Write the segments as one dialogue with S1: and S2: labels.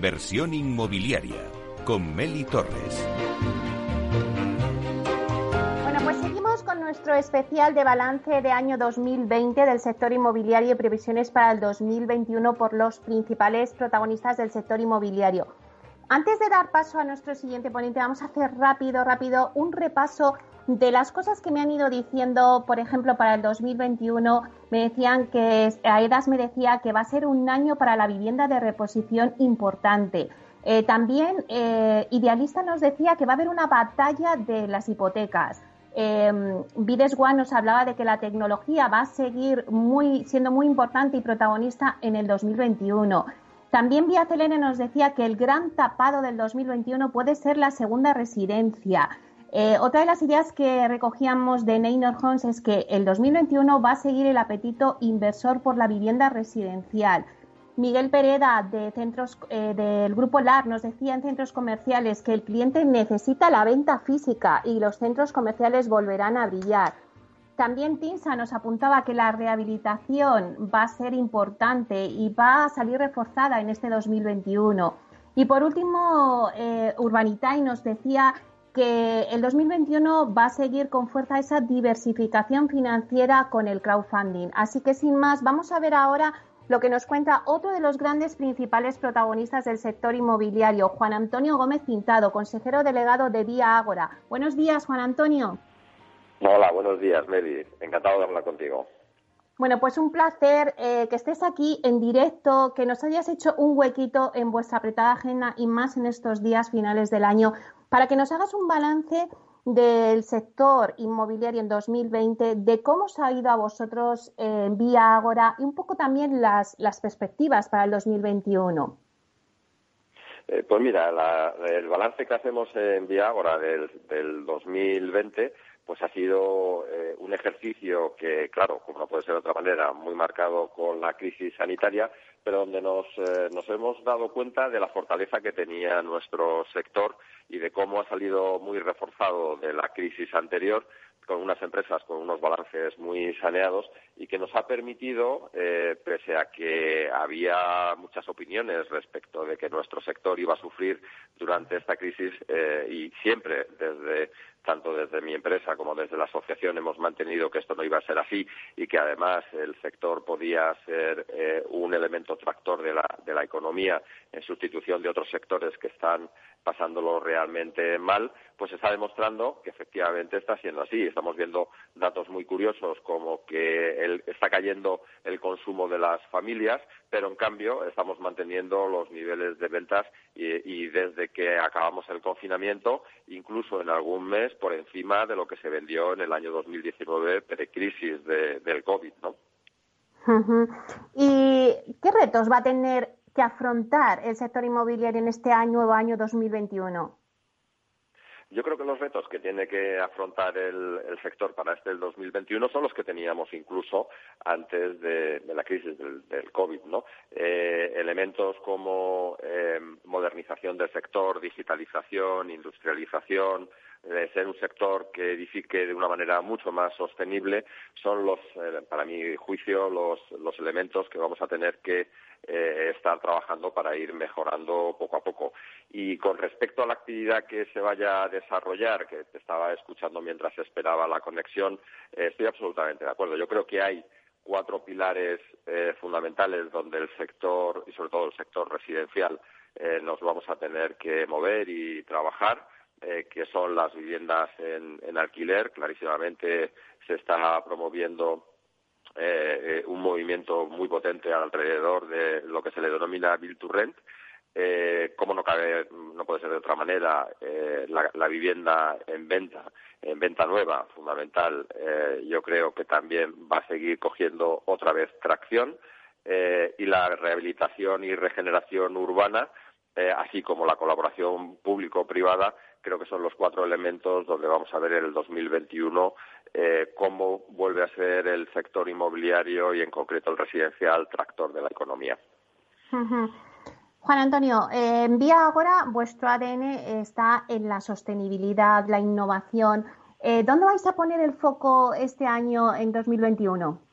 S1: Inversión inmobiliaria con Meli Torres.
S2: Bueno, pues seguimos con nuestro especial de balance de año 2020 del sector inmobiliario y previsiones para el 2021 por los principales protagonistas del sector inmobiliario. Antes de dar paso a nuestro siguiente ponente, vamos a hacer rápido, rápido un repaso de las cosas que me han ido diciendo, por ejemplo, para el 2021, me decían que AEDAS me decía que va a ser un año para la vivienda de reposición importante. Eh, también eh, Idealista nos decía que va a haber una batalla de las hipotecas. Eh, Vides One nos hablaba de que la tecnología va a seguir siendo muy importante y protagonista en el 2021. También Vía Celene nos decía que el gran tapado del 2021 puede ser la segunda residencia. Eh, otra de las ideas que recogíamos de Neynor Homes es que el 2021 va a seguir el apetito inversor por la vivienda residencial. Miguel Pereda de centros, eh, del Grupo LAR nos decía en centros comerciales que el cliente necesita la venta física y los centros comerciales volverán a brillar. También Tinsa nos apuntaba que la rehabilitación va a ser importante y va a salir reforzada en este 2021. Y por último, eh, Urbanitay nos decía que el 2021 va a seguir con fuerza esa diversificación financiera con el crowdfunding. Así que sin más, vamos a ver ahora lo que nos cuenta otro de los grandes principales protagonistas del sector inmobiliario, Juan Antonio Gómez Pintado, consejero delegado de Vía Ágora. Buenos días, Juan Antonio.
S3: Hola, buenos días, Meli. Encantado de hablar contigo.
S2: Bueno, pues un placer eh, que estés aquí en directo, que nos hayas hecho un huequito en vuestra apretada agenda y más en estos días finales del año, para que nos hagas un balance del sector inmobiliario en 2020, de cómo os ha ido a vosotros en Vía Ágora y un poco también las, las perspectivas para el 2021.
S3: Eh, pues mira, el balance que hacemos en Vía Ágora del, del 2020 pues ha sido eh, un ejercicio que, claro, como no puede ser de otra manera, muy marcado con la crisis sanitaria, pero donde nos, eh, nos hemos dado cuenta de la fortaleza que tenía nuestro sector y de cómo ha salido muy reforzado de la crisis anterior con unas empresas con unos balances muy saneados y que nos ha permitido, eh, pese a que había muchas opiniones respecto de que nuestro sector iba a sufrir durante esta crisis y siempre desde tanto desde mi empresa como desde la asociación hemos mantenido que esto no iba a ser así y que además el sector podía ser eh, un elemento tractor de la, de la economía en sustitución de otros sectores que están pasándolo realmente mal, pues está demostrando que efectivamente está siendo así. Estamos viendo datos muy curiosos como que está cayendo el consumo de las familias, pero en cambio estamos manteniendo los niveles de ventas y, desde que acabamos el confinamiento, incluso en algún mes por encima de lo que se vendió en el año 2019 precrisis de, del COVID, ¿no?
S2: ¿Y qué retos va a tener que afrontar el sector inmobiliario en este año, nuevo año 2021?
S3: Yo creo que los retos que tiene que afrontar el, sector para este 2021 son los que teníamos incluso antes de, la crisis del, COVID, ¿no? Eh, elementos como eh, modernización del sector, digitalización, industrialización, de ser un sector que edifique de una manera mucho más sostenible son los, eh, para mi juicio, los, los elementos que vamos a tener que eh, estar trabajando para ir mejorando poco a poco. Y con respecto a la actividad que se vaya a desarrollar, que te estaba escuchando mientras esperaba la conexión, eh, estoy absolutamente de acuerdo. Yo creo que hay cuatro pilares fundamentales donde el sector, y sobre todo el sector residencial, nos vamos a tener que mover y trabajar eh, que son las viviendas en, alquiler. Clarísimamente se está promoviendo eh, un movimiento muy potente alrededor de lo que se le denomina Build to Rent. Eh, como no cabe, no puede ser de otra manera, eh, la, vivienda en venta, en venta nueva, fundamental, yo creo que también va a seguir cogiendo otra vez tracción y la rehabilitación y regeneración urbana, así como la colaboración público-privada, creo que son los cuatro elementos donde vamos a ver en el 2021 eh, cómo vuelve a ser el sector inmobiliario y en concreto el residencial tractor de la economía.
S2: Juan Antonio, eh, en Vía Agora vuestro ADN está en la sostenibilidad, la innovación. Eh, ¿Dónde vais a poner el foco este año en 2021?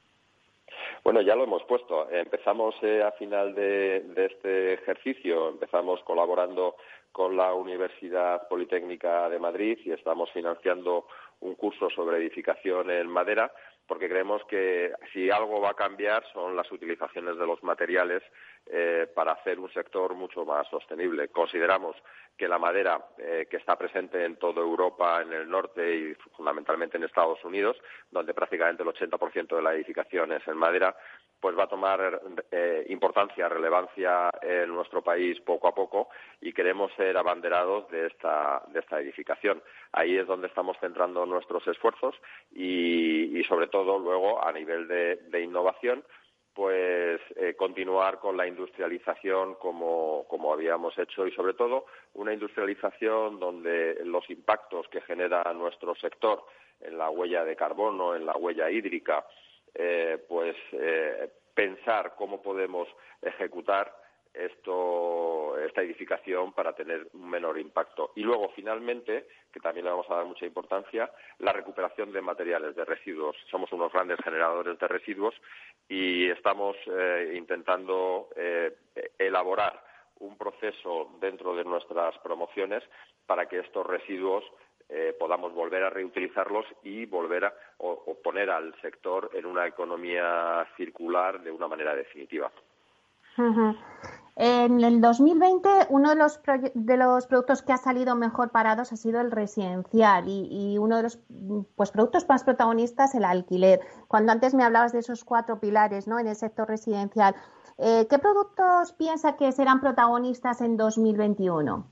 S3: Bueno, ya lo hemos puesto. Empezamos eh, a final de, este ejercicio, empezamos colaborando con la Universidad Politécnica de Madrid y estamos financiando un curso sobre edificación en madera porque creemos que si algo va a cambiar son las utilizaciones de los materiales eh, para hacer un sector mucho más sostenible. Consideramos que la madera, eh, que está presente en toda Europa, en el norte y fundamentalmente en Estados Unidos, donde prácticamente el 80% de la edificación es en madera, pues va a tomar eh, importancia, relevancia en nuestro país poco a poco y queremos ser abanderados de esta, de esta edificación. Ahí es donde estamos centrando nuestros esfuerzos y, sobre todo luego a nivel de, innovación pues eh, continuar con la industrialización como, como, habíamos hecho y sobre todo una industrialización donde los impactos que genera nuestro sector en la huella de carbono, en la huella hídrica, eh, pues eh, pensar cómo podemos ejecutar esto, esta edificación para tener un menor impacto. Y luego, finalmente, que también le vamos a dar mucha importancia, la recuperación de materiales, de residuos. Somos unos grandes generadores de residuos y estamos eh, intentando elaborar un proceso dentro de nuestras promociones para que estos residuos eh, podamos volver a reutilizarlos y volver a o, poner al sector en una economía circular de una manera definitiva.
S2: En el 2020, uno de los, de los productos que ha salido mejor parados ha sido el residencial y, uno de los pues, productos más protagonistas, el alquiler. Cuando antes me hablabas de esos cuatro pilares ¿no? en el sector residencial, eh, ¿qué productos piensa que serán protagonistas en 2021?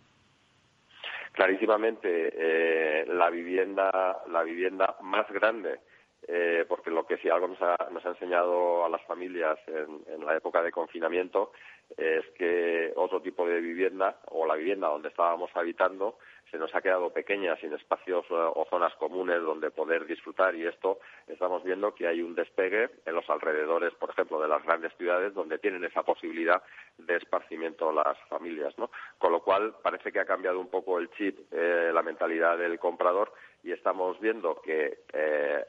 S3: clarísimamente eh, la vivienda la vivienda más grande eh, porque lo que sí algo nos ha, nos ha enseñado a las familias en, en, la época de confinamiento es que otro tipo de vivienda o la vivienda donde estábamos habitando se nos ha quedado pequeña, sin espacios eh, o zonas comunes donde poder disfrutar y esto estamos viendo que hay un despegue en los alrededores, por ejemplo, de las grandes ciudades donde tienen esa posibilidad de esparcimiento las familias, ¿no? Con lo cual parece que ha cambiado un poco el chip, eh, la mentalidad del comprador y estamos viendo que eh,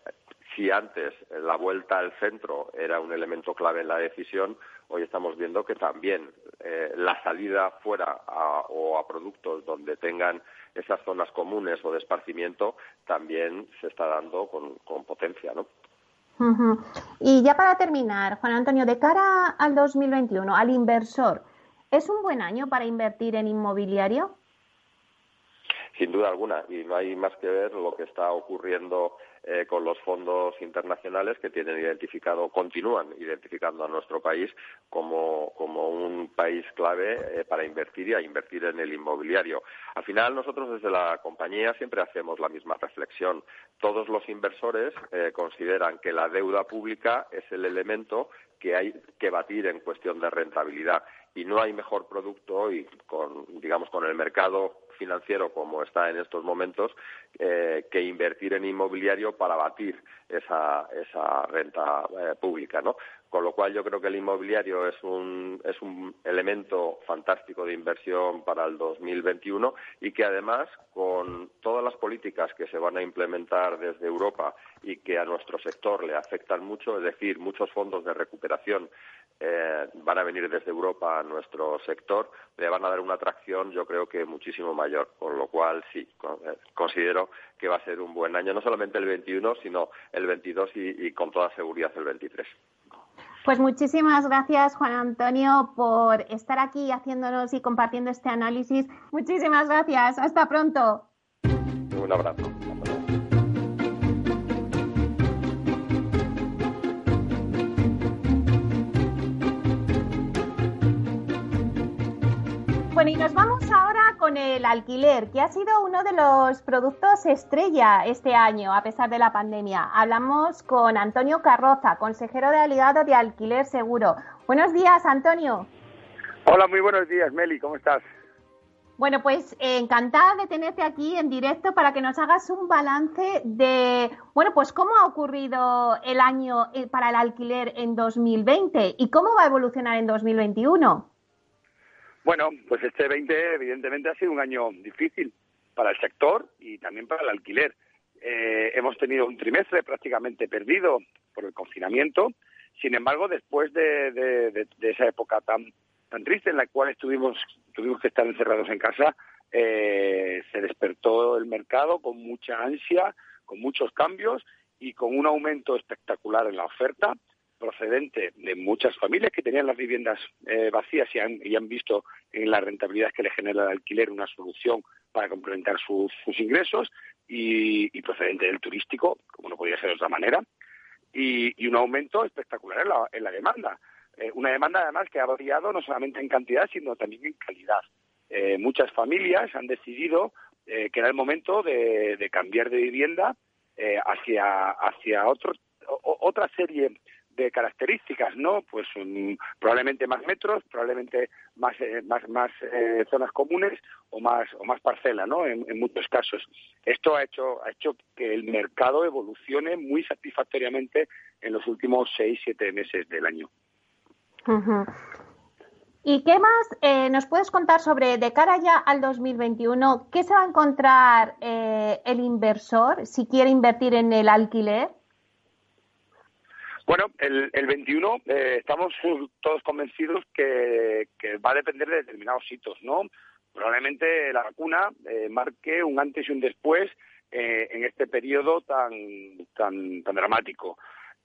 S3: si antes la vuelta al centro era un elemento clave en la decisión, hoy estamos viendo que también eh, la salida fuera o a productos donde tengan esas zonas comunes o de esparcimiento también se está dando con, potencia, ¿no?
S2: Y ya para terminar, Juan Antonio, de cara al 2021, al inversor, ¿es un buen año para invertir en inmobiliario?
S3: Sin duda alguna, y no hay más que ver lo que está ocurriendo eh, con los fondos internacionales que tienen identificado, continúan identificando a nuestro país como, un país clave eh, para invertir y a invertir en el inmobiliario. Al final, nosotros desde la compañía siempre hacemos la misma reflexión. Todos los inversores eh, consideran que la deuda pública es el elemento que hay que batir en cuestión de rentabilidad y no hay mejor producto hoy con digamos con el mercado financiero como está en estos momentos eh, que invertir en inmobiliario para batir esa, esa renta eh, pública, ¿no? Con lo cual yo creo que el inmobiliario es un, es un elemento fantástico de inversión para el 2021 y que además con todas las políticas que se van a implementar desde Europa y que a nuestro sector le afectan mucho, es decir, muchos fondos de recuperación eh, van a venir desde Europa a nuestro sector, le van a dar una atracción yo creo que muchísimo mayor, con lo cual sí, eh, considero que va a ser un buen año, no solamente el 21, sino el 22 y, y con toda seguridad el 23.
S2: Pues muchísimas gracias, Juan Antonio, por estar aquí haciéndonos y compartiendo este análisis. Muchísimas gracias. Hasta pronto.
S3: Un abrazo.
S2: Bueno, y nos vamos ahora con el alquiler, que ha sido uno de los productos estrella este año, a pesar de la pandemia. Hablamos con Antonio Carroza, consejero delegado de Alquiler Seguro. Buenos días, Antonio.
S4: Hola, muy buenos días, Meli, ¿cómo estás?
S2: Bueno, pues eh, encantada de tenerte aquí en directo para que nos hagas un balance de, bueno, pues cómo ha ocurrido el año eh, para el alquiler en 2020 y cómo va a evolucionar en 2021.
S4: Bueno, pues este 20 evidentemente ha sido un año difícil para el sector y también para el alquiler. Eh, hemos tenido un trimestre prácticamente perdido por el confinamiento Sin embargo, después de, esa época tan, tan triste en la cual estuvimos, tuvimos que estar encerrados en casa, eh, se despertó el mercado con mucha ansia, con muchos cambios y con un aumento espectacular en la oferta procedente de muchas familias que tenían las viviendas eh, vacías y han, y han, visto en la rentabilidad que le genera el alquiler una solución para complementar sus, ingresos y, procedente del turístico, como no podía ser de otra manera, y, un aumento espectacular en la, en la demanda. Eh, una demanda además que ha variado no solamente en cantidad, sino también en calidad. Eh, muchas familias han decidido que era el momento de, cambiar de vivienda hacia, hacia otro, otra serie de características, ¿no? Pues probablemente más metros, probablemente más eh, más más eh, zonas comunes o más o más parcela, ¿no? En, muchos casos. Esto ha hecho ha hecho que el mercado evolucione muy satisfactoriamente en los últimos seis siete meses del año.
S2: ¿Y qué más eh, nos puedes contar sobre, de cara ya al 2021, qué se va a encontrar el inversor si quiere invertir en el alquiler?
S4: Bueno, el, el 21 eh, estamos todos convencidos que, va a depender de determinados hitos, ¿no? Probablemente la vacuna eh, marque un antes y un después eh, en este periodo tan, tan, tan dramático.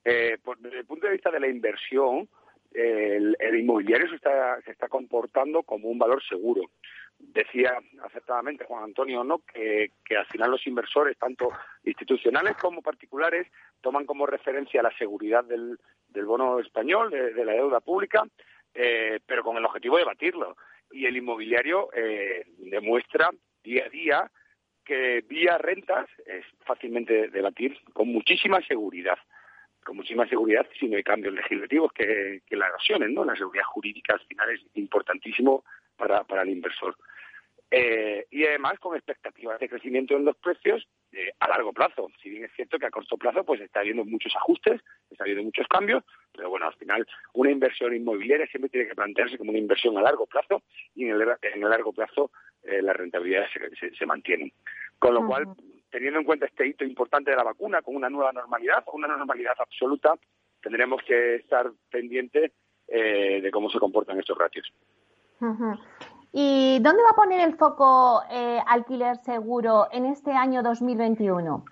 S4: desde el punto de vista de la inversión, el, el inmobiliario se está, se está comportando como un valor seguro decía acertadamente Juan Antonio no que, al final los inversores tanto institucionales como particulares toman como referencia la seguridad del, del bono español de, la deuda pública eh, pero con el objetivo de batirlo y el inmobiliario eh, demuestra día a día que vía rentas es fácilmente debatir con muchísima seguridad con muchísima seguridad si no hay cambios legislativos que, que la erosionen, ¿no? La seguridad jurídica al final es importantísimo para, para el inversor. Eh, y además con expectativas de crecimiento en los precios eh, a largo plazo. Si bien es cierto que a corto plazo pues está habiendo muchos ajustes, está habiendo muchos cambios, pero bueno, al final una inversión inmobiliaria siempre tiene que plantearse como una inversión a largo plazo y en el, en el largo plazo eh, las rentabilidades se, se, mantienen. Con lo cual, teniendo en cuenta este hito importante de la vacuna, con una nueva normalidad, con una normalidad absoluta, tendremos que estar pendientes de cómo se comportan estos ratios.
S2: ¿Y dónde va a poner el foco eh, alquiler seguro en este año 2021?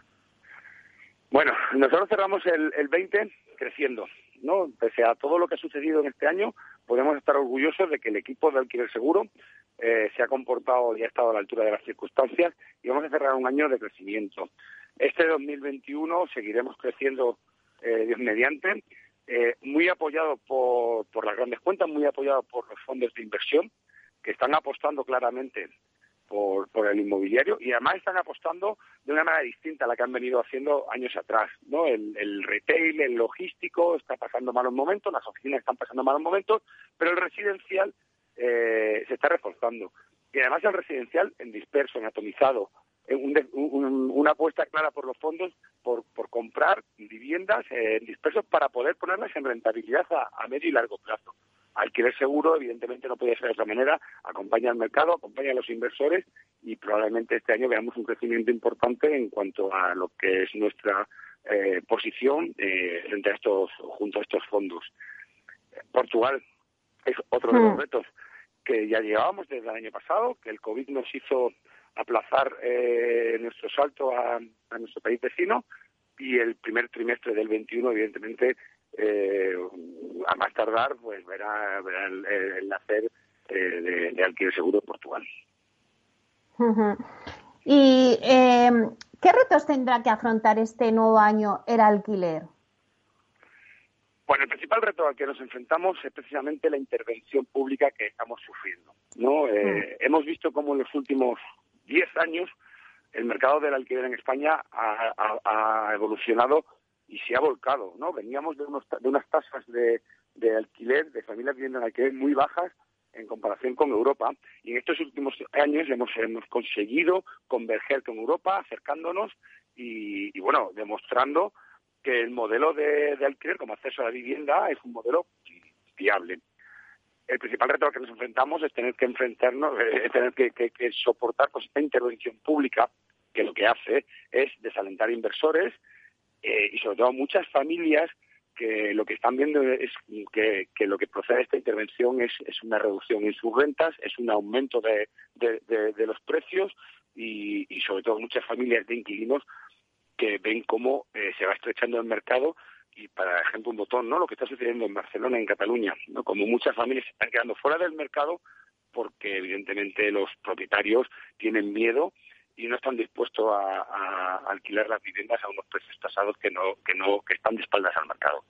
S4: Bueno, nosotros cerramos el, el 20 creciendo, ¿no? Pese a todo lo que ha sucedido en este año, podemos estar orgullosos de que el equipo de alquiler seguro eh, se ha comportado y ha estado a la altura de las circunstancias y vamos a cerrar un año de crecimiento. Este 2021 seguiremos creciendo eh, Dios mediante, eh, muy apoyado por, por las grandes cuentas, muy apoyado por los fondos de inversión que están apostando claramente por, por el inmobiliario y además están apostando de una manera distinta a la que han venido haciendo años atrás. ¿no? El, el retail, el logístico está pasando malos momentos, las oficinas están pasando malos momentos, pero el residencial eh, se está reforzando. Y además el residencial en disperso, en atomizado, una apuesta clara por los fondos por, por comprar viviendas en dispersos para poder ponerlas en rentabilidad a medio y largo plazo alquiler seguro, evidentemente no puede ser de otra manera, acompaña al mercado, acompaña a los inversores y probablemente este año veamos un crecimiento importante en cuanto a lo que es nuestra eh, posición eh, frente a estos, junto a estos fondos. Portugal es otro de los hmm. retos que ya llevábamos desde el año pasado, que el COVID nos hizo aplazar eh, nuestro salto a, nuestro país vecino y el primer trimestre del 21, evidentemente, eh, a más tardar, pues verá, el, nacer eh, de, alquiler seguro en Portugal.
S2: ¿Y em, qué retos tendrá que afrontar este nuevo año el alquiler?
S4: Bueno, el principal reto al que nos enfrentamos es precisamente la intervención pública que estamos sufriendo. ¿no? Eh. Hemos visto cómo en los últimos 10 años el mercado del alquiler en España ha evolucionado y se ha volcado, ¿no? Veníamos de, unos, de unas tasas de, alquiler, de familias viviendo en alquiler muy bajas en comparación con Europa. Y en estos últimos años hemos, hemos conseguido converger con Europa, acercándonos y, y bueno, demostrando que el modelo de, alquiler como acceso a la vivienda es un modelo viable. El principal reto al que nos enfrentamos es tener que enfrentarnos, eh, es tener que, que, que soportar pues, esta intervención pública que lo que hace es desalentar inversores, eh, y sobre todo muchas familias que lo que están viendo es que, lo que procede de esta intervención es, una reducción en sus rentas, es un aumento de, los precios y, sobre todo muchas familias de inquilinos que ven cómo eh, se va estrechando el mercado y para ejemplo un botón, ¿no? Lo que está sucediendo en Barcelona, en Cataluña, ¿no? Como muchas familias se están quedando fuera del mercado porque evidentemente los propietarios tienen miedo y no están dispuestos a, alquilar las viviendas a unos precios tasados que no que no que están de espaldas al mercado.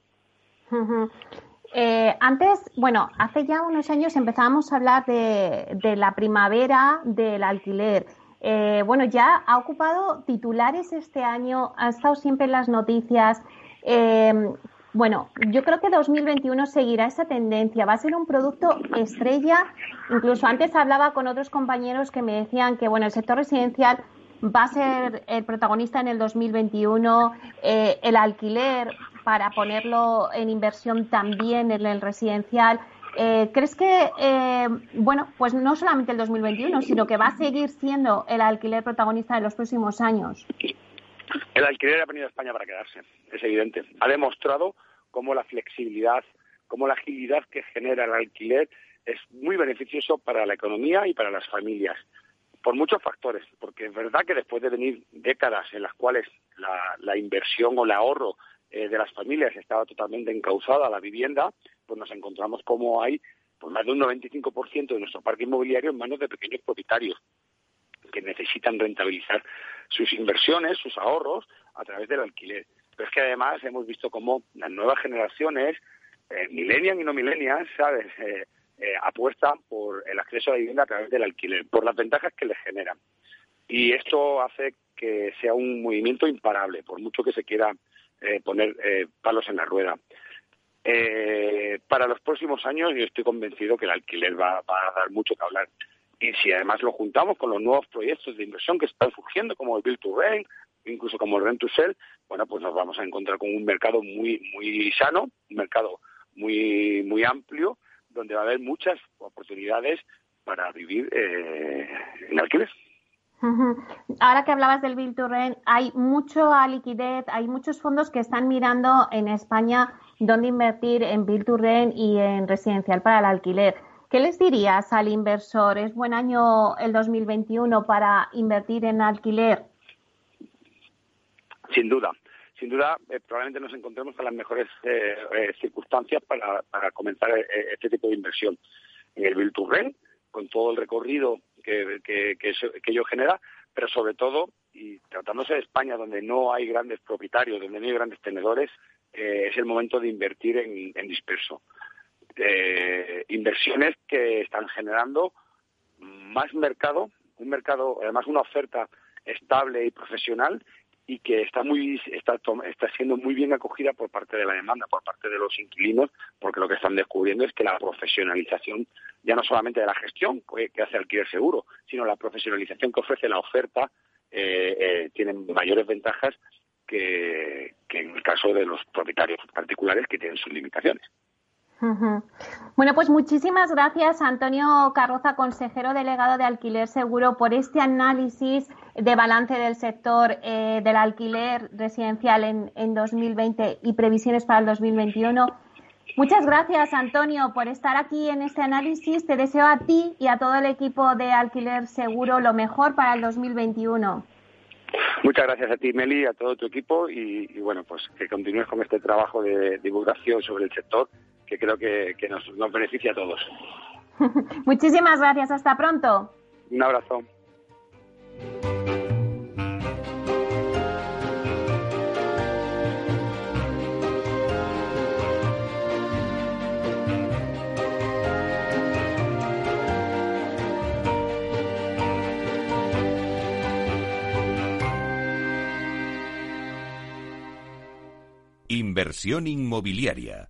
S2: Eh, antes, bueno, hace ya unos años empezábamos a hablar de, de la primavera del alquiler. Eh, bueno, ya ha ocupado titulares este año, ha estado siempre en las noticias. Eh, bueno, yo creo que 2021 seguirá esa tendencia. Va a ser un producto estrella. Incluso antes hablaba con otros compañeros que me decían que, bueno, el sector residencial va a ser el protagonista en el 2021. Eh, el alquiler, para ponerlo en inversión también en el residencial. Eh, ¿Crees que, eh, bueno, pues no solamente el 2021, sino que va a seguir siendo el alquiler protagonista en los próximos años?
S4: El alquiler ha venido a España para quedarse, es evidente. Ha demostrado cómo la flexibilidad, cómo la agilidad que genera el alquiler es muy beneficioso para la economía y para las familias, por muchos factores, porque es verdad que después de venir décadas en las cuales la, inversión o el ahorro eh, de las familias estaba totalmente encauzada a la vivienda, pues nos encontramos como hay pues más de un 95% de nuestro parque inmobiliario en manos de pequeños propietarios que necesitan rentabilizar sus inversiones, sus ahorros, a través del alquiler. Pero es que además hemos visto cómo las nuevas generaciones, eh, millennials y no millennials, ¿sabes?, eh, eh, apuestan por el acceso a la vivienda a través del alquiler, por las ventajas que les generan. Y esto hace que sea un movimiento imparable, por mucho que se quiera eh, poner eh, palos en la rueda. para los próximos años yo estoy convencido que el alquiler va a dar mucho que hablar. Y si además lo juntamos con los nuevos proyectos de inversión que están surgiendo, como el Build to Rent, incluso como el Rent to Sell, bueno, pues nos vamos a encontrar con un mercado muy, muy sano, un mercado muy, muy amplio, donde va a haber muchas oportunidades para vivir eh, en alquiler.
S2: Ahora que hablabas del Build to Rent, hay mucho liquidez, hay muchos fondos que están mirando en España dónde invertir en Build to Rent y en residencial para el alquiler. ¿Qué les dirías al inversor? ¿Es buen año el 2021 para invertir en alquiler?
S4: Sin duda. Sin duda, eh, probablemente nos encontremos con las mejores eh, eh, circunstancias para, comenzar este tipo de inversión. En el Build to con todo el recorrido que, ello genera, pero sobre todo, y tratándose de España, donde no hay grandes propietarios, donde no hay grandes tenedores, es el momento de invertir en disperso eh, inversiones que están generando más mercado, un mercado, además una oferta estable y profesional y que está muy está, está siendo muy bien acogida por parte de la demanda, por parte de los inquilinos, porque lo que están descubriendo es que la profesionalización ya no solamente de la gestión que hace alquiler seguro, sino la profesionalización que ofrece la oferta eh, eh, tienen mayores ventajas que en el caso de los propietarios particulares que tienen sus limitaciones.
S2: Bueno, pues muchísimas gracias, Antonio Carroza, consejero delegado de Alquiler Seguro, por este análisis de balance del sector eh, del alquiler residencial en, en 2020 y previsiones para el 2021. Muchas gracias, Antonio, por estar aquí en este análisis. Te deseo a ti y a todo el equipo de Alquiler Seguro lo mejor para el 2021.
S4: Muchas gracias a ti, Meli, a todo tu equipo y, y bueno, pues que continúes con este trabajo de divulgación sobre el sector que creo que, nos, beneficia a todos.
S2: Muchísimas gracias, hasta pronto.
S4: Un abrazo.
S1: Inversión inmobiliaria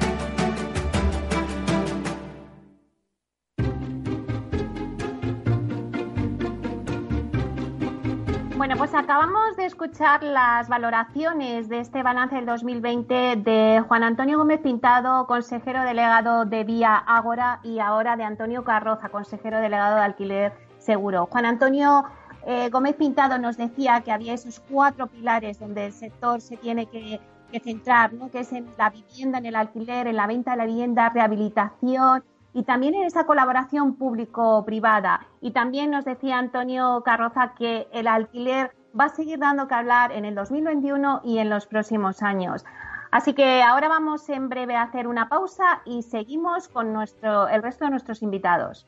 S2: Bueno, pues acabamos de escuchar las valoraciones de este balance del 2020 de Juan Antonio Gómez Pintado, consejero delegado de Vía Ágora, y ahora de Antonio Carroza, consejero delegado de Alquiler Seguro. Juan Antonio eh, Gómez Pintado nos decía que había esos cuatro pilares donde el sector se tiene que, centrar, ¿no? que es en la vivienda, en el alquiler, en la venta de la vivienda, rehabilitación y también en esa colaboración público-privada. Y también nos decía Antonio Carroza que el alquiler va a seguir dando que hablar en el 2021 y en los próximos años. Así que ahora vamos en breve a hacer una pausa y seguimos con nuestro, el resto de nuestros invitados.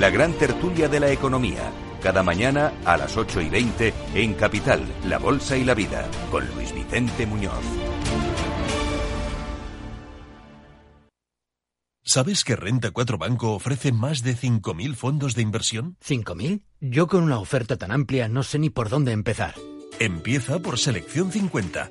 S1: La gran tertulia de la economía, cada mañana a las 8 y 20 en Capital, La Bolsa y la Vida, con Luis Vicente Muñoz.
S5: ¿Sabes que Renta 4 Banco ofrece más de 5.000 fondos de inversión?
S6: ¿5.000? Yo con una oferta tan amplia no sé ni por dónde empezar.
S5: Empieza por Selección 50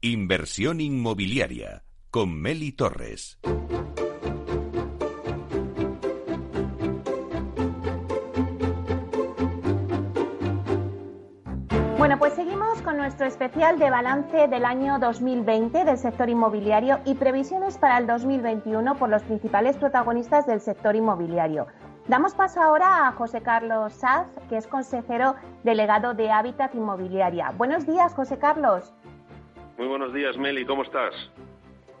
S1: Inversión inmobiliaria con Meli Torres.
S2: Bueno, pues seguimos nuestro especial de balance del año 2020 del sector inmobiliario y previsiones para el 2021 por los principales protagonistas del sector inmobiliario. Damos paso ahora a José Carlos Saz, que es consejero delegado de Hábitat Inmobiliaria. Buenos días, José Carlos.
S7: Muy buenos días, Meli, ¿cómo estás?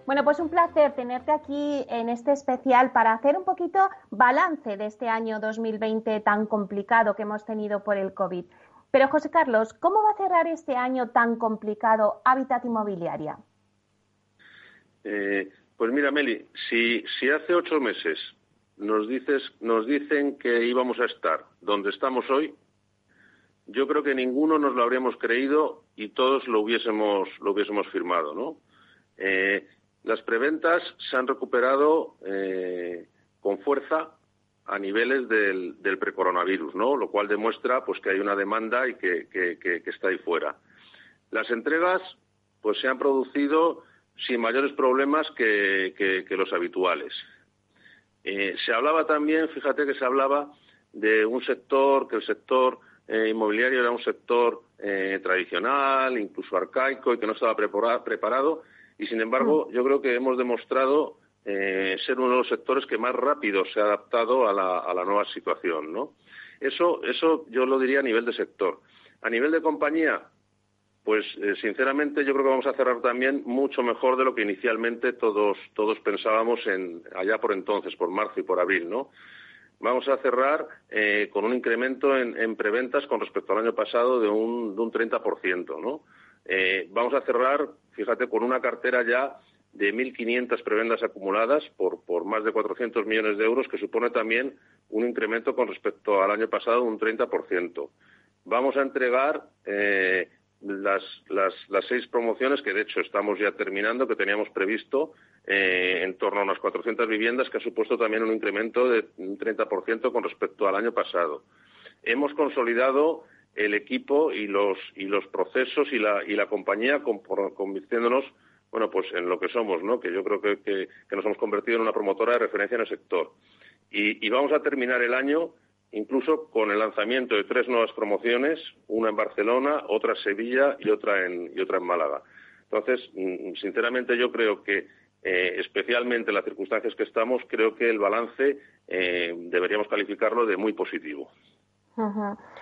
S2: Bueno, pues un placer tenerte aquí en este especial para hacer un poquito balance de este año 2020 tan complicado que hemos tenido por el COVID. Pero José Carlos, ¿cómo va a cerrar este año tan complicado Hábitat Inmobiliaria?
S7: Eh, pues mira, Meli, si, si hace ocho meses nos, dices, nos dicen que íbamos a estar donde estamos hoy, yo creo que ninguno nos lo habríamos creído y todos lo hubiésemos, lo hubiésemos firmado, ¿no? Eh, las preventas se han recuperado eh, con fuerza a niveles del, del precoronavirus, ¿no? Lo cual demuestra pues que hay una demanda y que, está ahí fuera. Las entregas pues se han producido sin mayores problemas que, los habituales. Eh, se hablaba también, fíjate que se hablaba de un sector, que el sector eh, inmobiliario era un sector eh, tradicional, incluso arcaico y que no estaba preparado. Y sin embargo, mm. yo creo que hemos demostrado eh, ser uno de los sectores que más rápido se ha adaptado a la, nueva situación, ¿no? Eso, eso yo lo diría a nivel de sector. A nivel de compañía, pues sinceramente yo creo que vamos a cerrar también mucho mejor de lo que inicialmente todos, todos pensábamos en, allá por entonces, por marzo y por abril, ¿no? Vamos a cerrar eh, con un incremento en, preventas con respecto al año pasado de un, de un 30%, ¿no? Eh, vamos a cerrar, fíjate, con una cartera ya de 1.500 prebendas acumuladas por, por más de 400 millones de euros, que supone también un incremento con respecto al año pasado de un 30%. Vamos a entregar eh, las, las, las, seis promociones que de hecho estamos ya terminando, que teníamos previsto eh, en torno a unas 400 viviendas, que ha supuesto también un incremento de un 30% con respecto al año pasado. Hemos consolidado el equipo y los, y los procesos y la, y la compañía convirtiéndonos bueno, pues en lo que somos, ¿no? Que yo creo que, que, nos hemos convertido en una promotora de referencia en el sector. Y, y vamos a terminar el año incluso con el lanzamiento de tres nuevas promociones, una en Barcelona, otra en Sevilla y otra en, y otra en Málaga. Entonces, mm, sinceramente yo creo que, eh, especialmente en las circunstancias que estamos, creo que el balance eh, deberíamos calificarlo de muy positivo.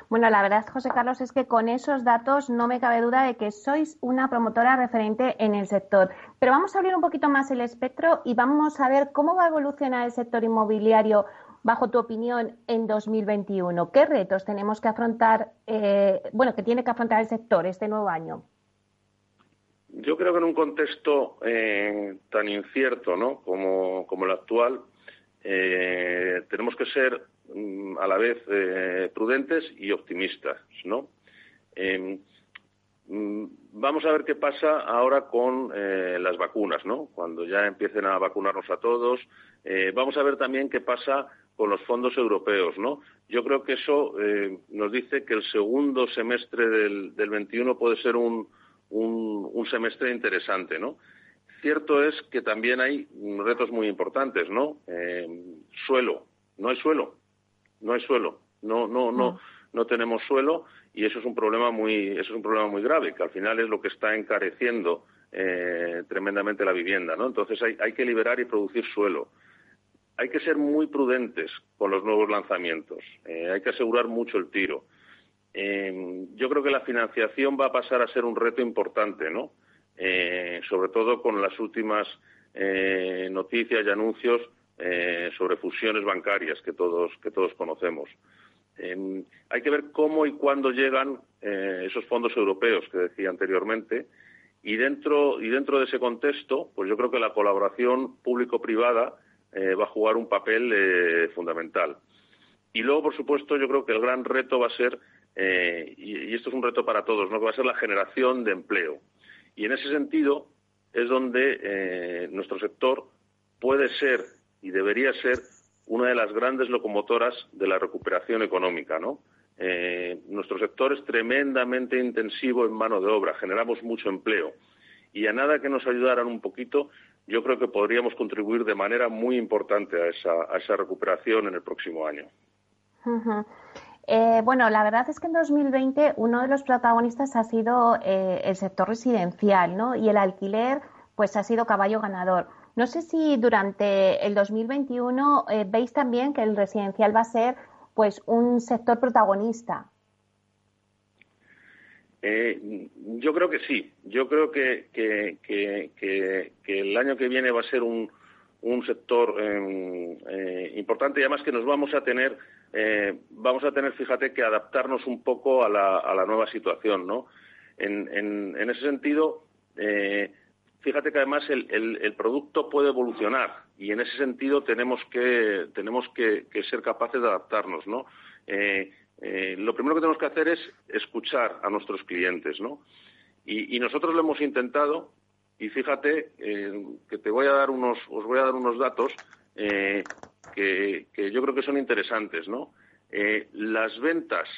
S2: Bueno, la verdad, José Carlos, es que con esos datos no me cabe duda de que sois una promotora referente en el sector. Pero vamos a abrir un poquito más el espectro y vamos a ver cómo va a evolucionar el sector inmobiliario bajo tu opinión, en 2021? ¿Qué retos tenemos que afrontar, eh, bueno, que tiene que afrontar el sector este nuevo año?
S7: Yo creo que en un contexto eh, tan incierto ¿no? como, como el actual, eh, tenemos que ser mm, a la vez prudentes y optimistas, ¿no? Em, mm, vamos a ver qué pasa ahora con las vacunas, ¿no? Cuando ya empiecen a vacunarnos a todos. vamos a ver también qué pasa con los fondos europeos, ¿no? Yo creo que eso eh, nos dice que el segundo semestre del, del 21 puede ser un, un, semestre interesante, ¿no? Cierto es que también hay retos muy importantes, ¿no? Eh, suelo, no hay suelo, no hay suelo, no, no, no, no tenemos suelo y eso es un problema muy, eso es un problema muy grave, que al final es lo que está encareciendo eh, tremendamente la vivienda, ¿no? Entonces hay, hay que liberar y producir suelo hay que ser muy prudentes con los nuevos lanzamientos. Eh, hay que asegurar mucho el tiro. Eh, yo creo que la financiación va a pasar a ser un reto importante, ¿no? Eh, sobre todo con las últimas noticias y anuncios sobre fusiones bancarias que todos que todos conocemos. hay que ver cómo y cuándo llegan esos fondos europeos que decía anteriormente y dentro y dentro de ese contexto, pues yo creo que la colaboración público-privada eh, va a jugar un papel eh, fundamental. Y luego, por supuesto, yo creo que el gran reto va a ser, eh, y, esto es un reto para todos, ¿no? que va a ser la generación de empleo. Y en ese sentido es donde nuestro sector puede ser y debería ser una de las grandes locomotoras de la recuperación económica, ¿no? nuestro sector es tremendamente intensivo en mano de obra, generamos mucho empleo y a nada que nos ayudaran un poquito, yo creo que podríamos contribuir de manera muy importante a esa, a esa recuperación en el próximo año.
S2: Eh, bueno, la verdad es que en 2020 uno de los protagonistas ha sido eh, el sector residencial, ¿no? Y el alquiler, pues ha sido caballo ganador. No sé si durante el 2021 eh, veis también que el residencial va a ser, pues, un sector protagonista.
S7: Yo creo que sí. Yo creo que, que, el año que viene va a ser un, un sector em, importante y además que nos vamos a tener eh, vamos a tener, fíjate, que adaptarnos un poco a la, nueva situación, ¿no? En, ese sentido, eh, fíjate que además el, producto puede evolucionar y en ese sentido tenemos que, tenemos que, ser capaces de adaptarnos, ¿no? Eh, lo primero que tenemos que hacer es escuchar a nuestros clientes, ¿no? Y, nosotros lo hemos intentado y fíjate que te voy a dar unos, os voy a dar unos datos que, yo creo que son interesantes, ¿no? Eh, las ventas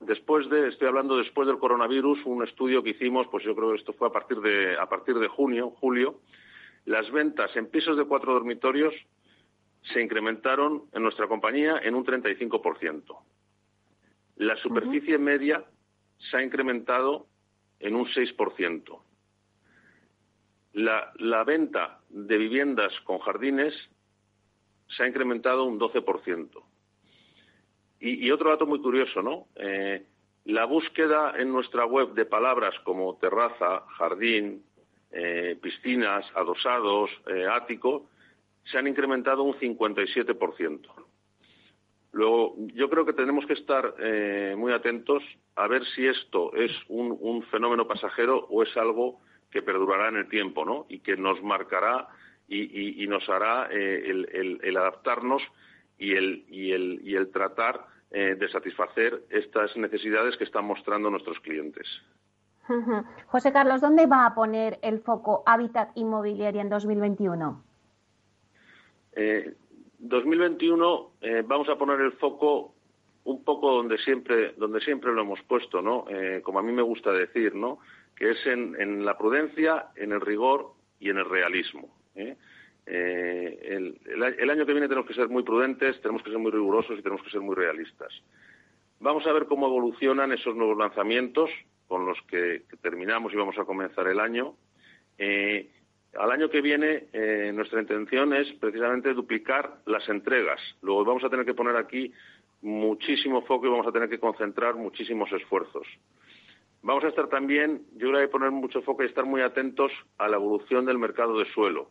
S7: después de, estoy hablando después del coronavirus, un estudio que hicimos, pues yo creo que esto fue a partir de, a partir de junio, julio, las ventas en pisos de cuatro dormitorios se incrementaron en nuestra compañía en un 35%. La superficie media se ha incrementado en un 6%. La, la venta de viviendas con jardines se ha incrementado un 12%. Y, y otro dato muy curioso, ¿no? Eh, la búsqueda en nuestra web de palabras como terraza, jardín, eh, piscinas, adosados, eh, ático, se han incrementado un 57%. Luego, yo creo que tenemos que estar muy atentos a ver si esto es un, fenómeno pasajero o es algo que perdurará en el tiempo, ¿no? Y que nos marcará y, nos hará eh, el, adaptarnos y el, y el, y el tratar eh, de satisfacer estas necesidades que están mostrando nuestros clientes.
S2: José Carlos, ¿dónde va a poner el foco Hábitat Inmobiliaria en 2021?
S7: Eh, 2021 eh, vamos a poner el foco un poco donde siempre donde siempre lo hemos puesto, ¿no? como a mí me gusta decir, ¿no? Que es en, en la prudencia, en el rigor y en el realismo. ¿eh? Eh, el, año que viene tenemos que ser muy prudentes, tenemos que ser muy rigurosos y tenemos que ser muy realistas. Vamos a ver cómo evolucionan esos nuevos lanzamientos con los que, terminamos y vamos a comenzar el año. Eh, al año que viene nuestra intención es precisamente duplicar las entregas. Luego vamos a tener que poner aquí muchísimo foco y vamos a tener que concentrar muchísimos esfuerzos. Vamos a estar también, yo creo que poner mucho foco y estar muy atentos a la evolución del mercado de suelo.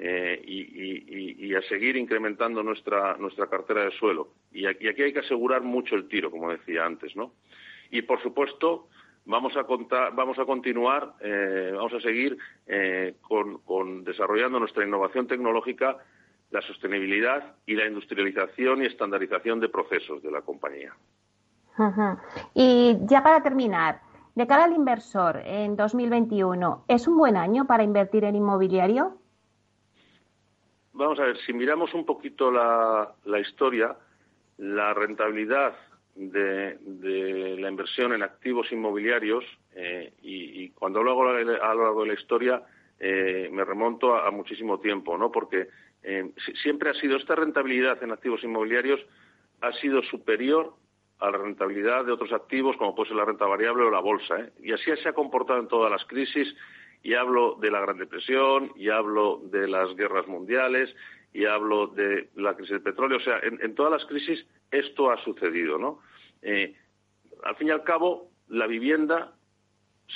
S7: Eh, y, a seguir incrementando nuestra, nuestra cartera de suelo. Y aquí, aquí, hay que asegurar mucho el tiro, como decía antes, ¿no? Y, por supuesto, vamos a, contar, vamos a continuar, eh, vamos a seguir eh, con, desarrollando nuestra innovación tecnológica, la sostenibilidad y la industrialización y estandarización de procesos de la compañía.
S2: Y ya para terminar, de cara al inversor en 2021, ¿es un buen año para invertir en inmobiliario?
S7: vamos a ver, si miramos un poquito la, historia, la rentabilidad de, la inversión en activos inmobiliarios, eh, y, cuando hablo a lo largo de la historia, eh, me remonto a, muchísimo tiempo, ¿no? Porque eh, siempre ha sido esta rentabilidad en activos inmobiliarios ha sido superior a la rentabilidad de otros activos, como puede ser la renta variable o la bolsa. Y así se ha comportado en todas las crisis y hablo de la Gran Depresión, y hablo de las guerras mundiales, y hablo de la crisis del petróleo. O sea, en, todas las crisis esto ha sucedido, ¿no? Eh, al fin y al cabo, la vivienda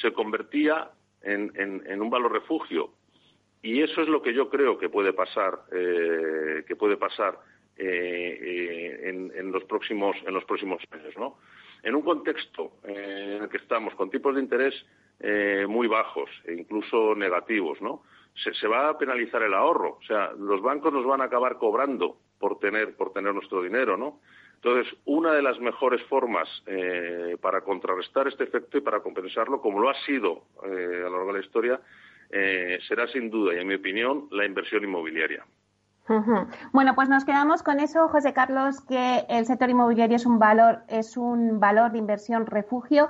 S7: se convertía en, un valor refugio. Y eso es lo que yo creo que puede pasar, eh, que puede pasar eh, en, los próximos, en los próximos años, ¿no? En un contexto en el que estamos con tipos de interés eh, muy bajos e incluso negativos, ¿no? Se, va a penalizar el ahorro, o sea, los bancos nos van a acabar cobrando por tener por tener nuestro dinero, ¿no? Entonces, una de las mejores formas eh, para contrarrestar este efecto y para compensarlo, como lo ha sido eh, a lo largo de la historia, será sin duda, y en mi opinión, la inversión inmobiliaria.
S2: Bueno, pues nos quedamos con eso, José Carlos, que el sector inmobiliario es un valor, es un valor de inversión refugio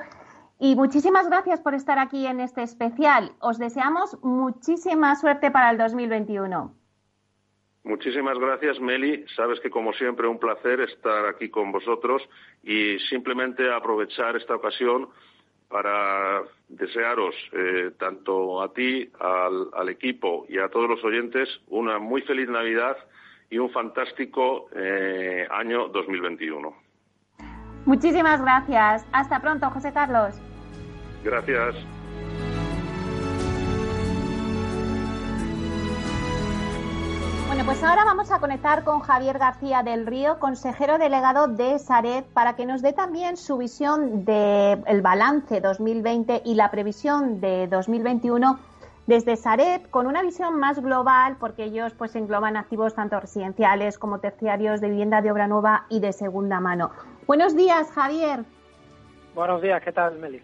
S2: y muchísimas gracias por estar aquí en este especial. Os deseamos muchísima suerte para el 2021.
S7: Muchísimas gracias, Meli. Sabes que, como siempre, un placer estar aquí con vosotros y simplemente aprovechar esta ocasión para desearos, eh, tanto a ti, al, equipo y a todos los oyentes, una muy feliz Navidad y un fantástico eh, año 2021.
S2: Muchísimas gracias. Hasta pronto, José Carlos.
S7: Gracias.
S2: Pues ahora vamos a conectar con Javier García del Río, consejero delegado de Saret, para que nos dé también su visión del balance 2020 y la previsión de 2021 desde Saret, con una visión más global, porque ellos pues engloban activos tanto residenciales como terciarios de vivienda de obra nueva y de segunda mano. Buenos días, Javier.
S8: Buenos días, ¿qué tal, Meli?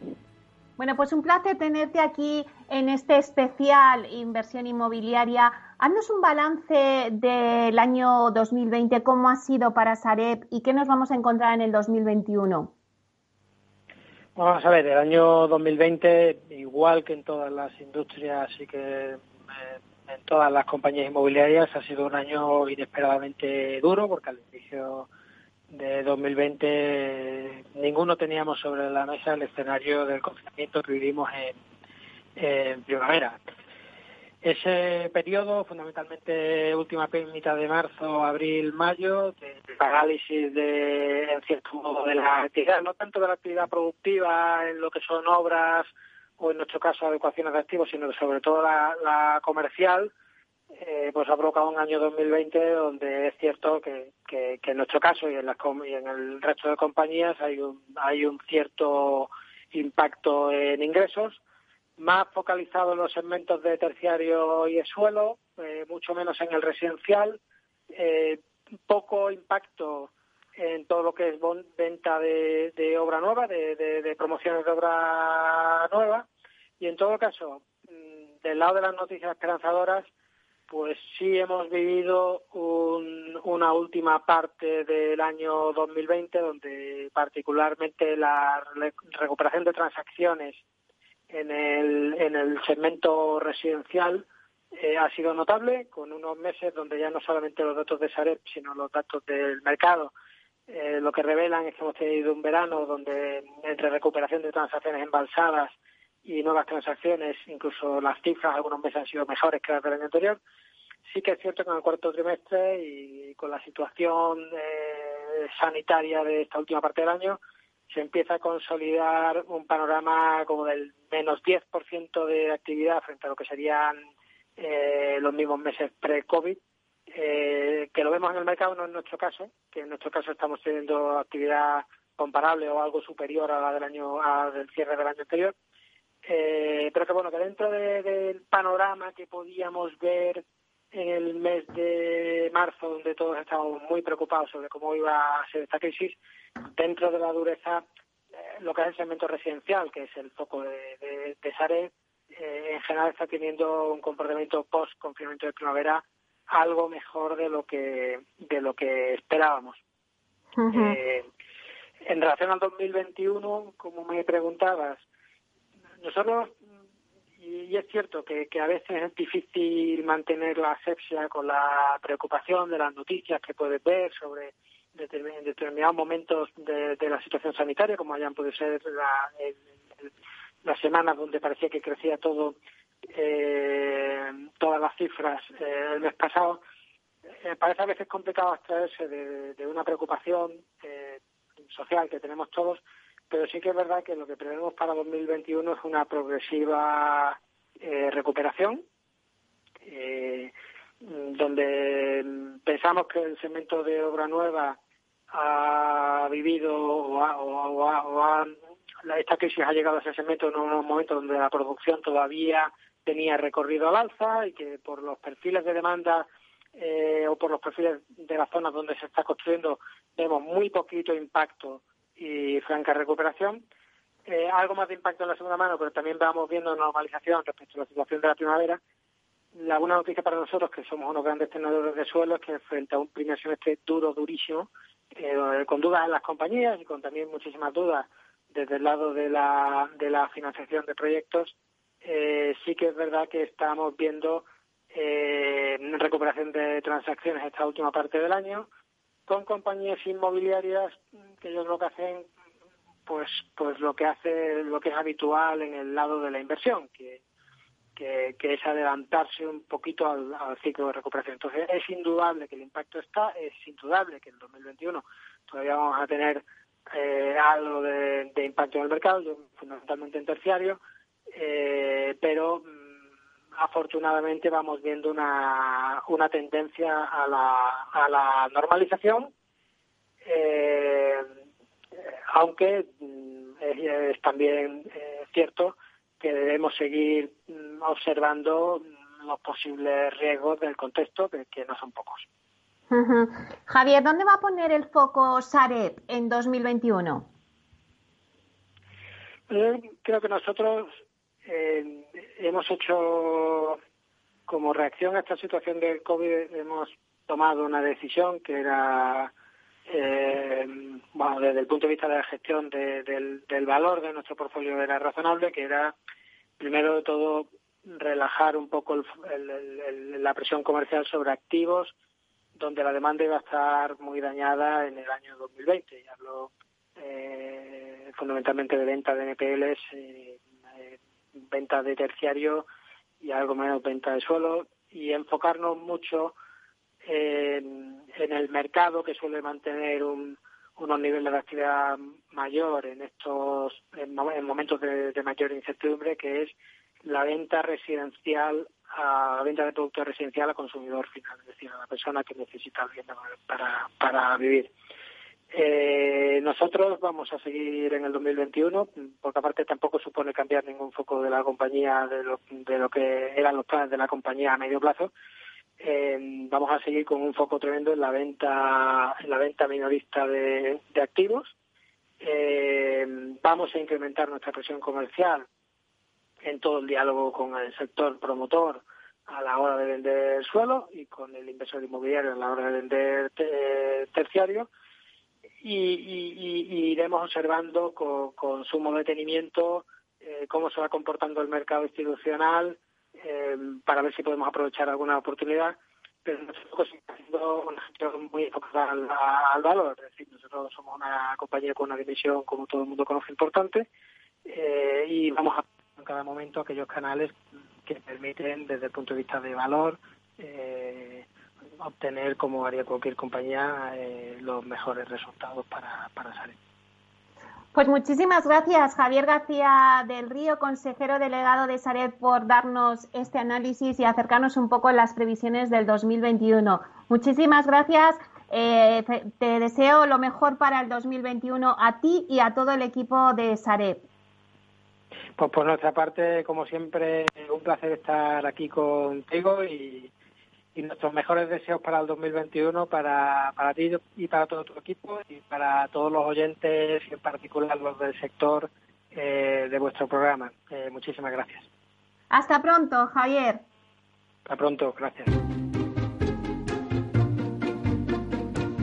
S2: Bueno, pues un placer tenerte aquí en este especial inversión inmobiliaria Haznos un balance del año 2020, cómo ha sido para Sareb y qué nos vamos a encontrar en el 2021.
S8: Vamos a ver, el año 2020, igual que en todas las industrias y que eh, en todas las compañías inmobiliarias, ha sido un año inesperadamente duro porque al inicio de 2020 ninguno teníamos sobre la mesa el escenario del confinamiento que vivimos en primavera. Ese periodo, fundamentalmente última mitad de marzo, abril, mayo, de parálisis de, en cierto modo, de la actividad, no tanto de la actividad productiva en lo que son obras o en nuestro caso adecuaciones de activos, sino sobre todo la, comercial, eh, pues ha provocado un año 2020 donde es cierto que, que, en nuestro caso y en, las, y en el resto de compañías hay un, hay un cierto impacto en ingresos, más focalizado en los segmentos de terciario y el suelo, eh, mucho menos en el residencial, eh, poco impacto en todo lo que es venta de, obra nueva, de, promociones de obra nueva, y en todo caso, mm, del lado de las noticias esperanzadoras, pues sí hemos vivido una última parte del año 2020 donde particularmente la recuperación de transacciones en el, en el segmento residencial eh, ha sido notable, con unos meses donde ya no solamente los datos de Sareb, sino los datos del mercado, eh, lo que revelan es que hemos tenido un verano donde entre recuperación de transacciones embalsadas y nuevas transacciones, incluso las cifras algunos meses han sido mejores que las del año anterior. Sí que es cierto que en el cuarto trimestre y con la situación eh, sanitaria de esta última parte del año, se empieza a consolidar un panorama como del menos 10% de actividad frente a lo que serían eh, los mismos meses pre-COVID, eh, que lo vemos en el mercado, no en nuestro caso, que en nuestro caso estamos teniendo actividad comparable o algo superior a la del año, al cierre del año anterior. Eh, pero que bueno, que dentro del panorama que podíamos ver en el mes de marzo, donde todos estábamos muy preocupados sobre cómo iba a ser esta crisis, dentro de la dureza, eh, lo que es el segmento residencial, que es el foco de, de, de eh, en general está teniendo un comportamiento post-confinamiento de primavera algo mejor de lo que, de lo que esperábamos. Eh, en relación al 2021, como me preguntabas, nosotros y, es cierto que, que, a veces es difícil mantener la asepsia con la preocupación de las noticias que puedes ver sobre en determinados momentos de, la situación sanitaria, como hayan podido ser la, las semanas donde parecía que crecía todo, eh, todas las cifras eh, el mes pasado, eh, parece a veces complicado abstraerse de, de una preocupación eh, social que tenemos todos, pero sí que es verdad que lo que prevemos para 2021 es una progresiva eh, recuperación, eh, donde pensamos que el segmento de obra nueva ha vivido o, esta crisis ha llegado a ese segmento en unos momentos donde la producción todavía tenía recorrido al alza y que por los perfiles de demanda eh, o por los perfiles de las zonas donde se está construyendo vemos muy poquito impacto y franca recuperación. Eh, algo más de impacto en la segunda mano, pero también vamos viendo normalización respecto a la situación de la primavera. La buena noticia para nosotros, que somos unos grandes tenedores de suelo, es que frente a un primer semestre duro, durísimo, eh, con dudas en las compañías y con también muchísimas dudas desde el lado de la, de la financiación de proyectos, eh, sí que es verdad que estamos viendo eh, recuperación de transacciones esta última parte del año, con compañías inmobiliarias que yo creo que hacen pues pues lo que hace lo que es habitual en el lado de la inversión que que, es adelantarse un poquito al, ciclo de recuperación. Entonces, es indudable que el impacto está, es indudable que en 2021 todavía vamos a tener eh, algo de, impacto en el mercado, fundamentalmente en terciario, eh, pero afortunadamente vamos viendo una, una tendencia a la, a la normalización, eh, aunque mm, es, también cierto que debemos seguir mm, observando mm, los posibles riesgos del contexto, que, no son pocos.
S2: Javier, ¿dónde va a poner el foco Sareb en 2021?
S8: creo que nosotros eh, hemos hecho, como reacción a esta situación del COVID, hemos tomado una decisión que era eh, bueno, desde el punto de vista de la gestión del, valor de nuestro portfolio era razonable, que era, primero de todo, relajar un poco la presión comercial sobre activos donde la demanda iba a estar muy dañada en el año 2020. Y hablo eh, fundamentalmente de venta de NPLs, eh, venta de terciario y algo menos venta de suelo y enfocarnos mucho en, el mercado que suele mantener unos niveles de actividad mayor en estos en, momentos de, mayor incertidumbre, que es la venta residencial a la venta de productos residencial a consumidor final, es decir, a la persona que necesita vivienda para, para vivir. Eh, nosotros vamos a seguir en el 2021, porque aparte tampoco supone cambiar ningún foco de la compañía, de lo, de lo que eran los planes de la compañía a medio plazo, eh, vamos a seguir con un foco tremendo en la venta, en la venta minorista de, activos. Eh, vamos a incrementar nuestra presión comercial en todo el diálogo con el sector promotor a la hora de vender suelo y con el inversor inmobiliario a la hora de vender terciario. Y, iremos observando con, sumo detenimiento eh, cómo se va comportando el mercado institucional eh, para ver si podemos aprovechar alguna oportunidad, pero nosotros haciendo una gestión muy enfocada al, valor, es decir, nosotros somos una compañía con una dimensión, como todo el mundo conoce, importante, eh, y vamos a en cada momento aquellos canales que permiten, desde el punto de vista de valor, eh, obtener, como haría cualquier compañía, los mejores resultados para, para salir.
S2: Pues muchísimas gracias, Javier García del Río, consejero delegado de Sareb, por darnos este análisis y acercarnos un poco a las previsiones del 2021. Muchísimas gracias. Eh, te deseo lo mejor para el 2021 a ti y a todo el equipo de Sareb.
S8: Pues por nuestra parte, como siempre, un placer estar aquí contigo y, y nuestros mejores deseos para el 2021 para, para ti y para todo tu equipo y para todos los oyentes y en particular los del sector eh, de vuestro programa. Eh, muchísimas gracias.
S2: Hasta pronto, Javier.
S8: Hasta pronto, gracias.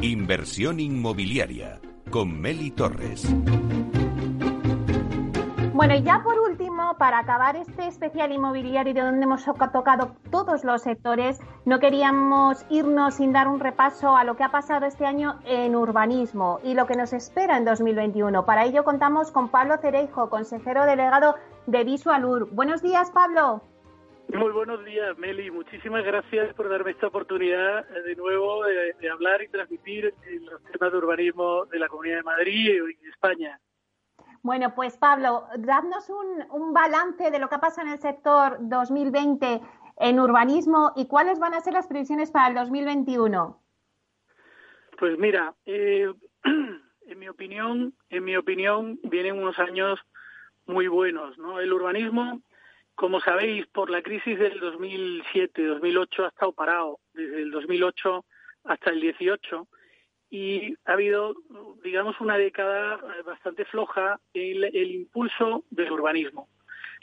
S1: Inversión inmobiliaria con Meli Torres.
S2: Bueno, y ya por último, para acabar este especial inmobiliario de donde hemos tocado todos los sectores, no queríamos irnos sin dar un repaso a lo que ha pasado este año en urbanismo y lo que nos espera en 2021. Para ello contamos con Pablo Cereijo, consejero delegado de Visualur. Buenos días, Pablo.
S9: Muy buenos días, Meli. Muchísimas gracias por darme esta oportunidad eh, de nuevo de, hablar y transmitir los temas de urbanismo de la Comunidad de Madrid y España.
S2: Bueno, pues Pablo, dadnos un, balance de lo que ha pasado en el sector 2020 en urbanismo y cuáles van a ser las previsiones para el 2021.
S9: Pues mira, eh, en mi opinión, en mi opinión, vienen unos años muy buenos, ¿no? El urbanismo, como sabéis, por la crisis del 2007-2008 ha estado parado desde el 2008 hasta el 18 y ha habido, digamos, una década bastante floja en el, impulso del urbanismo.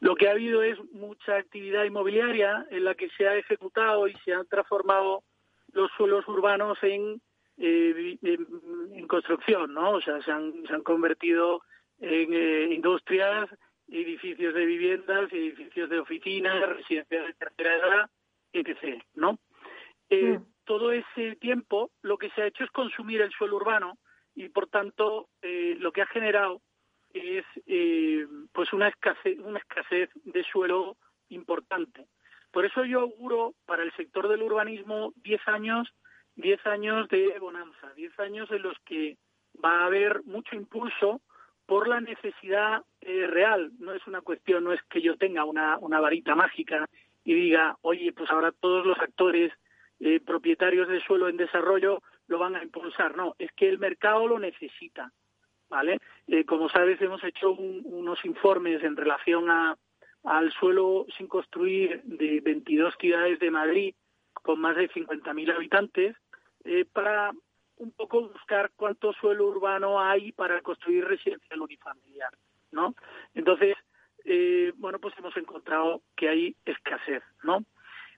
S9: Lo que ha habido es mucha actividad inmobiliaria en la que se ha ejecutado y se han transformado los suelos urbanos en, eh, en, construcción, ¿no? O sea, se han, se han convertido en eh, industrias, edificios de viviendas, edificios de oficinas, residencias de tercera edad, NPC, ¿no? Eh, mm. Todo ese tiempo lo que se ha hecho es consumir el suelo urbano y, por tanto, eh, lo que ha generado es eh, pues una escasez, una escasez de suelo importante. Por eso yo auguro para el sector del urbanismo 10 años, 10 años de bonanza, 10 años en los que va a haber mucho impulso por la necesidad eh, real. No es una cuestión, no es que yo tenga una, una varita mágica y diga, oye, pues ahora todos los actores eh, propietarios de suelo en desarrollo lo van a impulsar. No, es que el mercado lo necesita. ¿Vale? Eh, como sabes, hemos hecho unos informes en relación a, al suelo sin construir de 22 ciudades de Madrid con más de 50.000 habitantes para un poco buscar cuánto suelo urbano hay para construir residencial unifamiliar, ¿no? Entonces, eh, bueno, pues hemos encontrado que hay escasez, ¿no?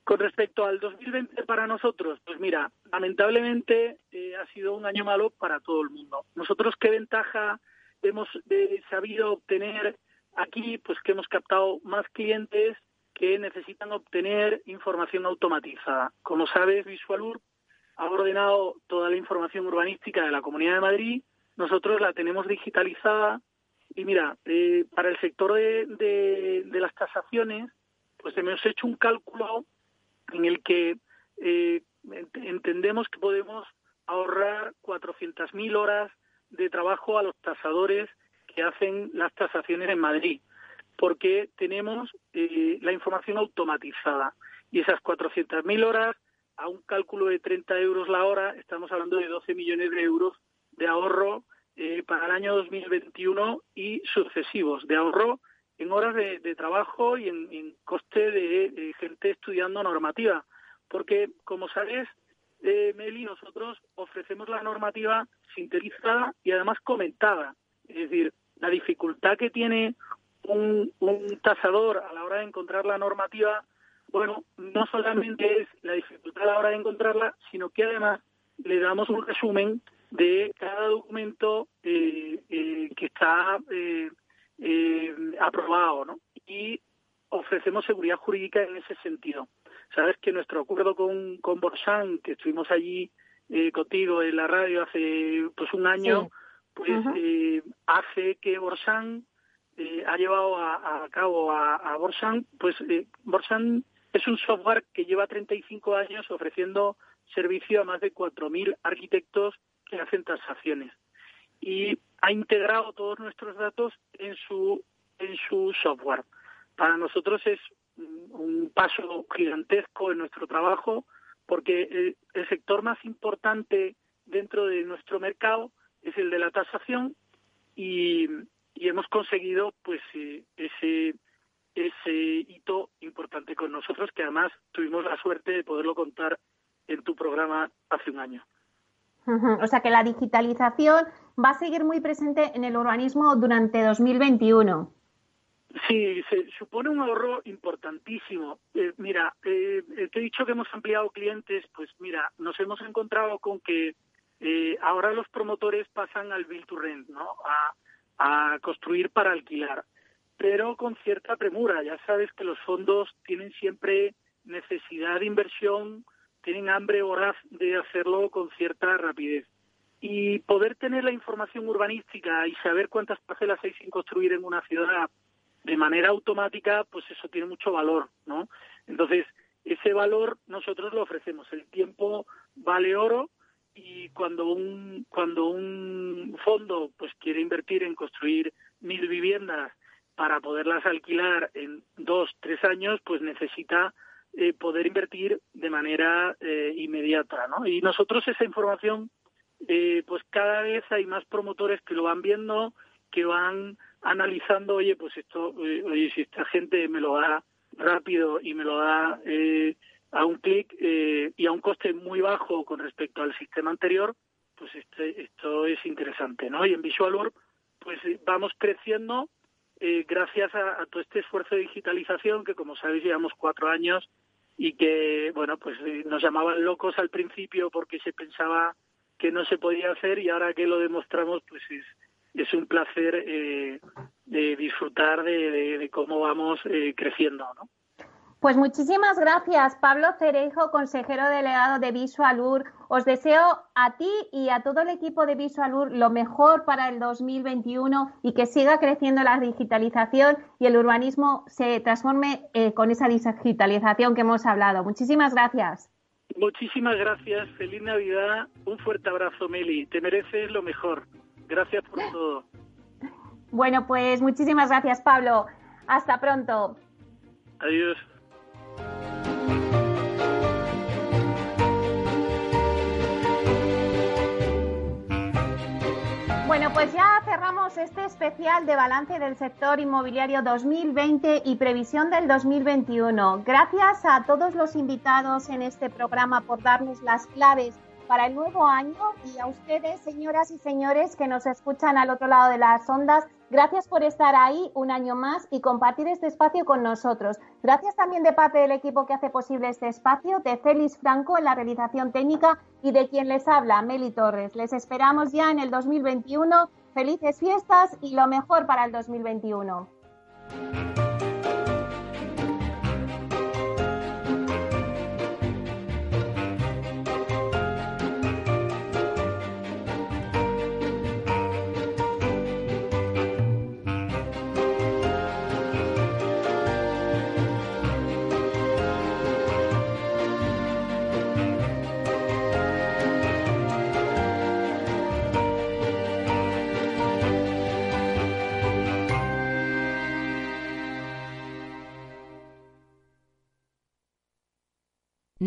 S9: Con respecto al 2020 para nosotros, pues mira, lamentablemente eh, ha sido un año malo para todo el mundo. Nosotros, ¿qué ventaja hemos eh, sabido obtener aquí? Pues que hemos captado más clientes que necesitan obtener información automatizada. Como sabes, Visualur ha ordenado toda la información urbanística de la Comunidad de Madrid, nosotros la tenemos digitalizada y mira, eh, para el sector de, de, las tasaciones, pues hemos hecho un cálculo en el que eh, entendemos que podemos ahorrar 400.000 horas de trabajo a los tasadores que hacen las tasaciones en Madrid, porque tenemos eh, la información automatizada. Y esas 400.000 horas a un cálculo de 30 euros la hora, estamos hablando de 12 millones de euros de ahorro eh, para el año 2021 y sucesivos, de ahorro en horas de, trabajo y en, coste de, gente estudiando normativa. Porque, como sabes, eh, Meli, nosotros ofrecemos la normativa sintetizada y además comentada. Es decir, la dificultad que tiene un, tasador a la hora de encontrar la normativa bueno, no solamente es la dificultad a la hora de encontrarla, sino que además le damos un resumen de cada documento eh, eh, que está eh, aprobado, ¿no? Y ofrecemos seguridad jurídica en ese sentido. Sabes que nuestro acuerdo con, con Borsan, que estuvimos allí contigo en la radio hace pues un año, pues hace que Borsan ha llevado a, cabo a, a Borsan, pues Borsan es un software que lleva 35 años ofreciendo servicio a más de 4.000 arquitectos que hacen transacciones y ha integrado todos nuestros datos en su en su software. Para nosotros es un paso gigantesco en nuestro trabajo porque el, sector más importante dentro de nuestro mercado es el de la tasación y, y hemos conseguido pues eh, ese ese hito importante con nosotros que además tuvimos la suerte de poderlo contar en tu programa hace un año.
S2: O sea que la digitalización va a seguir muy presente en el urbanismo durante 2021.
S9: Sí, se supone un ahorro importantísimo. Eh, mira, eh, te he dicho que hemos ampliado clientes, pues mira, nos hemos encontrado con que eh, ahora los promotores pasan al build to rent, ¿no? a construir para alquilar pero con cierta premura. Ya sabes que los fondos tienen siempre necesidad de inversión, tienen hambre voraz de hacerlo con cierta rapidez. Y poder tener la información urbanística y saber cuántas parcelas hay sin construir en una ciudad de manera automática, pues eso tiene mucho valor, ¿no? Entonces, ese valor nosotros lo ofrecemos. El tiempo vale oro y cuando un cuando un fondo pues quiere invertir en construir mil viviendas para poderlas alquilar en dos, tres años, pues necesita eh, poder invertir de manera eh, inmediata, ¿no? Y nosotros esa información, eh, pues cada vez hay más promotores que lo van viendo, que van analizando, oye, pues esto, oye, si esta gente me lo da rápido y me lo da a un clic y a un coste muy bajo con respecto al sistema anterior, pues este, esto es interesante, ¿no? Y en Visual pues vamos creciendo eh, gracias a, todo este esfuerzo de digitalización que, como sabéis, llevamos cuatro años y que, bueno, pues eh, nos llamaban locos al principio porque se pensaba que no se podía hacer y ahora que lo demostramos, pues es, un placer eh, de disfrutar de, cómo vamos creciendo, ¿no?
S2: Pues muchísimas gracias, Pablo Cerejo, consejero delegado de Visualur. Os deseo a ti y a todo el equipo de Visualur lo mejor para el 2021 y que siga creciendo la digitalización y el urbanismo se transforme eh, con esa digitalización que hemos hablado. Muchísimas gracias.
S9: Muchísimas gracias. Feliz Navidad. Un fuerte abrazo, Meli. Te mereces lo mejor. Gracias por todo.
S2: Bueno, pues muchísimas gracias, Pablo. Hasta pronto.
S9: Adiós.
S2: Pues ya cerramos este especial de balance del sector inmobiliario 2020 y previsión del 2021. Gracias a todos los invitados en este programa por darnos las claves para el nuevo año y a ustedes, señoras y señores que nos escuchan al otro lado de las ondas, gracias por estar ahí un año más y compartir este espacio con nosotros. Gracias también de parte del equipo que hace posible este espacio, de Félix Franco en la realización técnica y de quien les habla, Meli Torres. Les esperamos ya en el 2021. Felices fiestas y lo mejor para el 2021.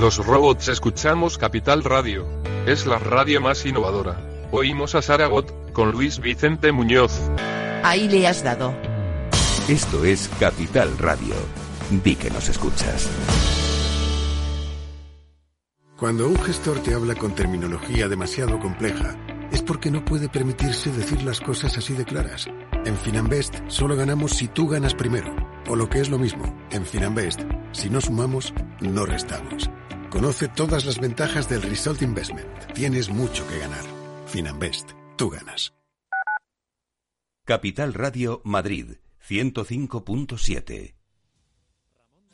S10: Los robots escuchamos Capital Radio. Es la radio más innovadora. Oímos a Saragot, con Luis Vicente Muñoz.
S11: Ahí le has dado.
S1: Esto es Capital Radio. Di que nos escuchas.
S12: Cuando un gestor te habla con terminología demasiado compleja, es porque no puede permitirse decir las cosas así de claras. En Finanbest solo ganamos si tú ganas primero. O lo que es lo mismo, en Finanbest, si no sumamos, no restamos. Conoce todas las ventajas del Result Investment. Tienes mucho que ganar. Finanbest, tú ganas.
S1: Capital Radio Madrid 105.7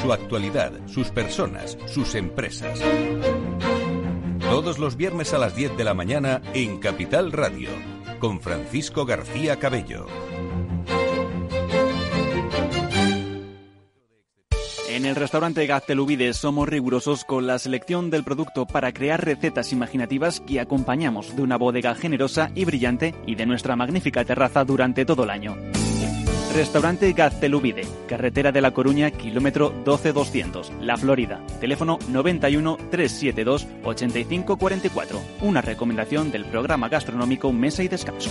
S1: su actualidad, sus personas, sus empresas. Todos los viernes a las 10 de la mañana en Capital Radio, con Francisco García Cabello.
S13: En el restaurante Gaztelubides somos rigurosos con la selección del producto para crear recetas imaginativas que acompañamos de una bodega generosa y brillante y de nuestra magnífica terraza durante todo el año. Restaurante Gaztelubide, carretera de La Coruña, kilómetro 12200, La Florida. Teléfono 91 372 8544. Una recomendación del programa gastronómico Mesa y Descanso.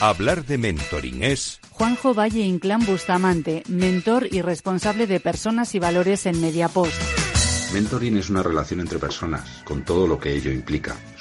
S1: Hablar de mentoring es
S14: Juanjo Valle Inclán Bustamante, mentor y responsable de personas y valores en Mediapost.
S15: Mentoring es una relación entre personas, con todo lo que ello implica.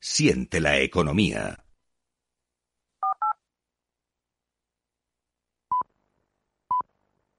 S1: Siente la economía.